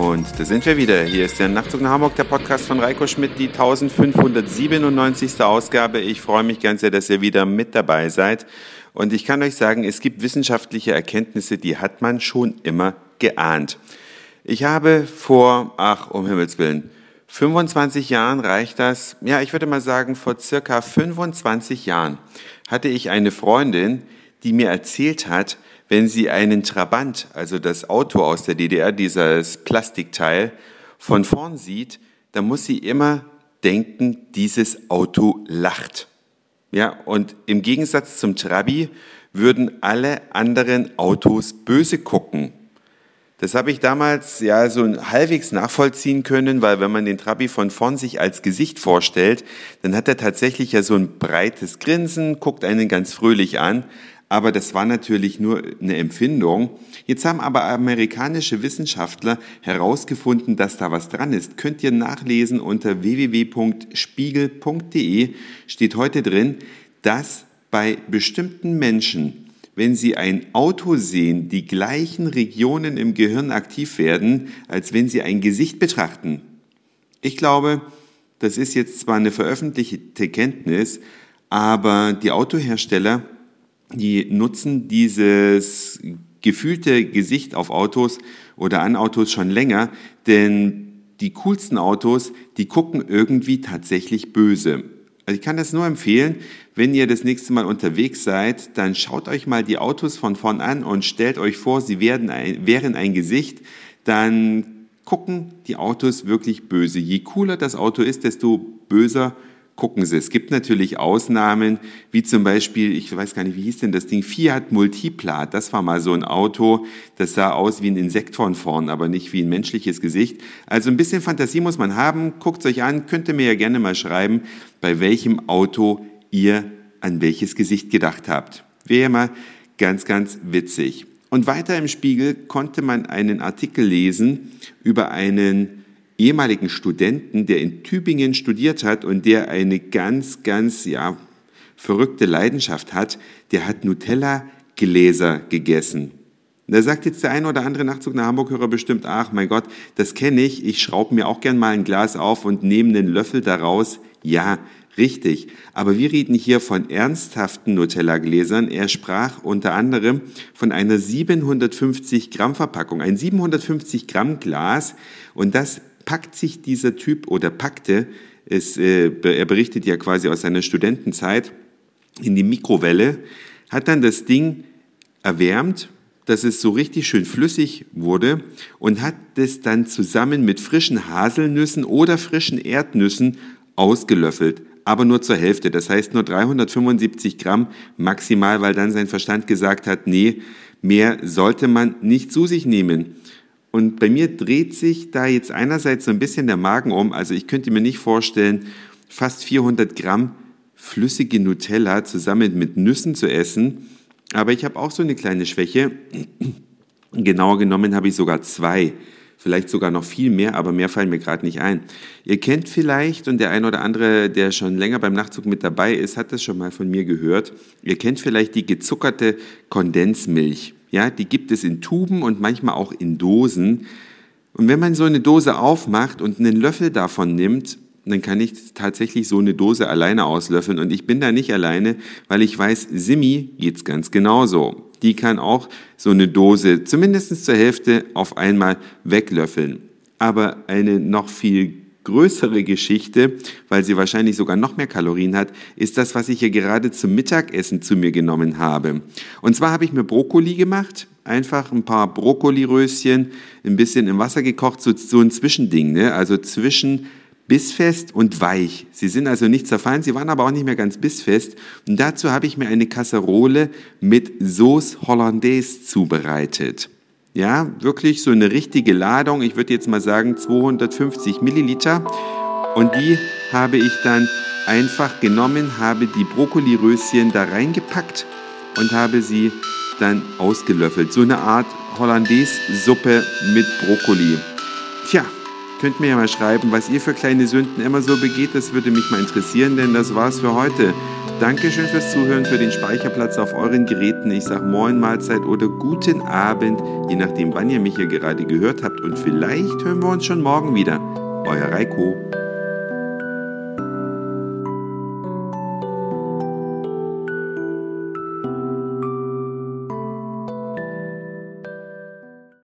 Und da sind wir wieder. Hier ist der Nachtzug nach Hamburg, der Podcast von Reiko Schmidt, die 1597. Ausgabe. Ich freue mich ganz sehr, dass ihr wieder mit dabei seid. Und ich kann euch sagen, es gibt wissenschaftliche Erkenntnisse, die hat man schon immer geahnt. Ich habe vor, ach, um Himmels Willen, 25 Jahren reicht das, ja, ich würde mal sagen, vor circa 25 Jahren hatte ich eine Freundin, die mir erzählt hat, wenn sie einen Trabant, also das Auto aus der DDR, dieses Plastikteil, von vorn sieht, dann muss sie immer denken, dieses Auto lacht. Ja, und im Gegensatz zum Trabi würden alle anderen Autos böse gucken. Das habe ich damals ja so halbwegs nachvollziehen können, weil wenn man den Trabi von vorn sich als Gesicht vorstellt, dann hat er tatsächlich ja so ein breites Grinsen, guckt einen ganz fröhlich an aber das war natürlich nur eine Empfindung. Jetzt haben aber amerikanische Wissenschaftler herausgefunden, dass da was dran ist. Könnt ihr nachlesen unter www.spiegel.de steht heute drin, dass bei bestimmten Menschen, wenn sie ein Auto sehen, die gleichen Regionen im Gehirn aktiv werden, als wenn sie ein Gesicht betrachten. Ich glaube, das ist jetzt zwar eine veröffentlichte Kenntnis, aber die Autohersteller die nutzen dieses gefühlte Gesicht auf Autos oder an Autos schon länger, denn die coolsten Autos, die gucken irgendwie tatsächlich böse. Also ich kann das nur empfehlen, wenn ihr das nächste Mal unterwegs seid, dann schaut euch mal die Autos von vorn an und stellt euch vor, sie werden ein, wären ein Gesicht, dann gucken die Autos wirklich böse. Je cooler das Auto ist, desto böser gucken Sie. Es gibt natürlich Ausnahmen, wie zum Beispiel, ich weiß gar nicht, wie hieß denn das Ding, Fiat Multipla. Das war mal so ein Auto, das sah aus wie ein Insekt von vorn, aber nicht wie ein menschliches Gesicht. Also ein bisschen Fantasie muss man haben. Guckt euch an, könnt ihr mir ja gerne mal schreiben, bei welchem Auto ihr an welches Gesicht gedacht habt. Wäre mal ganz, ganz witzig. Und weiter im Spiegel konnte man einen Artikel lesen über einen ehemaligen Studenten, der in Tübingen studiert hat und der eine ganz, ganz, ja, verrückte Leidenschaft hat, der hat Nutella-Gläser gegessen. Da sagt jetzt der ein oder andere Nachtzug nach Hamburg-Hörer bestimmt, ach mein Gott, das kenne ich, ich schraube mir auch gern mal ein Glas auf und nehme einen Löffel daraus. Ja, richtig. Aber wir reden hier von ernsthaften Nutella-Gläsern. Er sprach unter anderem von einer 750 Gramm Verpackung. Ein 750 Gramm Glas und das packt sich dieser Typ oder packte, es, äh, er berichtet ja quasi aus seiner Studentenzeit, in die Mikrowelle, hat dann das Ding erwärmt, dass es so richtig schön flüssig wurde und hat es dann zusammen mit frischen Haselnüssen oder frischen Erdnüssen ausgelöffelt, aber nur zur Hälfte. Das heißt nur 375 Gramm maximal, weil dann sein Verstand gesagt hat, nee, mehr sollte man nicht zu sich nehmen. Und bei mir dreht sich da jetzt einerseits so ein bisschen der Magen um. Also ich könnte mir nicht vorstellen, fast 400 Gramm flüssige Nutella zusammen mit Nüssen zu essen. Aber ich habe auch so eine kleine Schwäche. Genauer genommen habe ich sogar zwei. Vielleicht sogar noch viel mehr, aber mehr fallen mir gerade nicht ein. Ihr kennt vielleicht, und der ein oder andere, der schon länger beim Nachtzug mit dabei ist, hat das schon mal von mir gehört. Ihr kennt vielleicht die gezuckerte Kondensmilch. Ja, die gibt es in Tuben und manchmal auch in Dosen. Und wenn man so eine Dose aufmacht und einen Löffel davon nimmt, dann kann ich tatsächlich so eine Dose alleine auslöffeln. Und ich bin da nicht alleine, weil ich weiß, Simi geht's ganz genauso. Die kann auch so eine Dose zumindest zur Hälfte auf einmal weglöffeln. Aber eine noch viel größere Geschichte, weil sie wahrscheinlich sogar noch mehr Kalorien hat, ist das, was ich hier gerade zum Mittagessen zu mir genommen habe. Und zwar habe ich mir Brokkoli gemacht, einfach ein paar Brokkoliröschen, ein bisschen im Wasser gekocht, so, so ein Zwischending, ne? also zwischen bissfest und weich. Sie sind also nicht zerfallen, sie waren aber auch nicht mehr ganz bissfest. Und dazu habe ich mir eine Kasserole mit Sauce Hollandaise zubereitet. Ja, wirklich so eine richtige Ladung. Ich würde jetzt mal sagen 250 Milliliter. Und die habe ich dann einfach genommen, habe die Brokkoliröschen da reingepackt und habe sie dann ausgelöffelt. So eine Art Hollandaise-Suppe mit Brokkoli. Tja, Könnt mir ja mal schreiben, was ihr für kleine Sünden immer so begeht. Das würde mich mal interessieren, denn das war's für heute. Dankeschön fürs Zuhören, für den Speicherplatz auf euren Geräten. Ich sage Moin Mahlzeit oder guten Abend, je nachdem, wann ihr mich hier gerade gehört habt. Und vielleicht hören wir uns schon morgen wieder. Euer Reiko.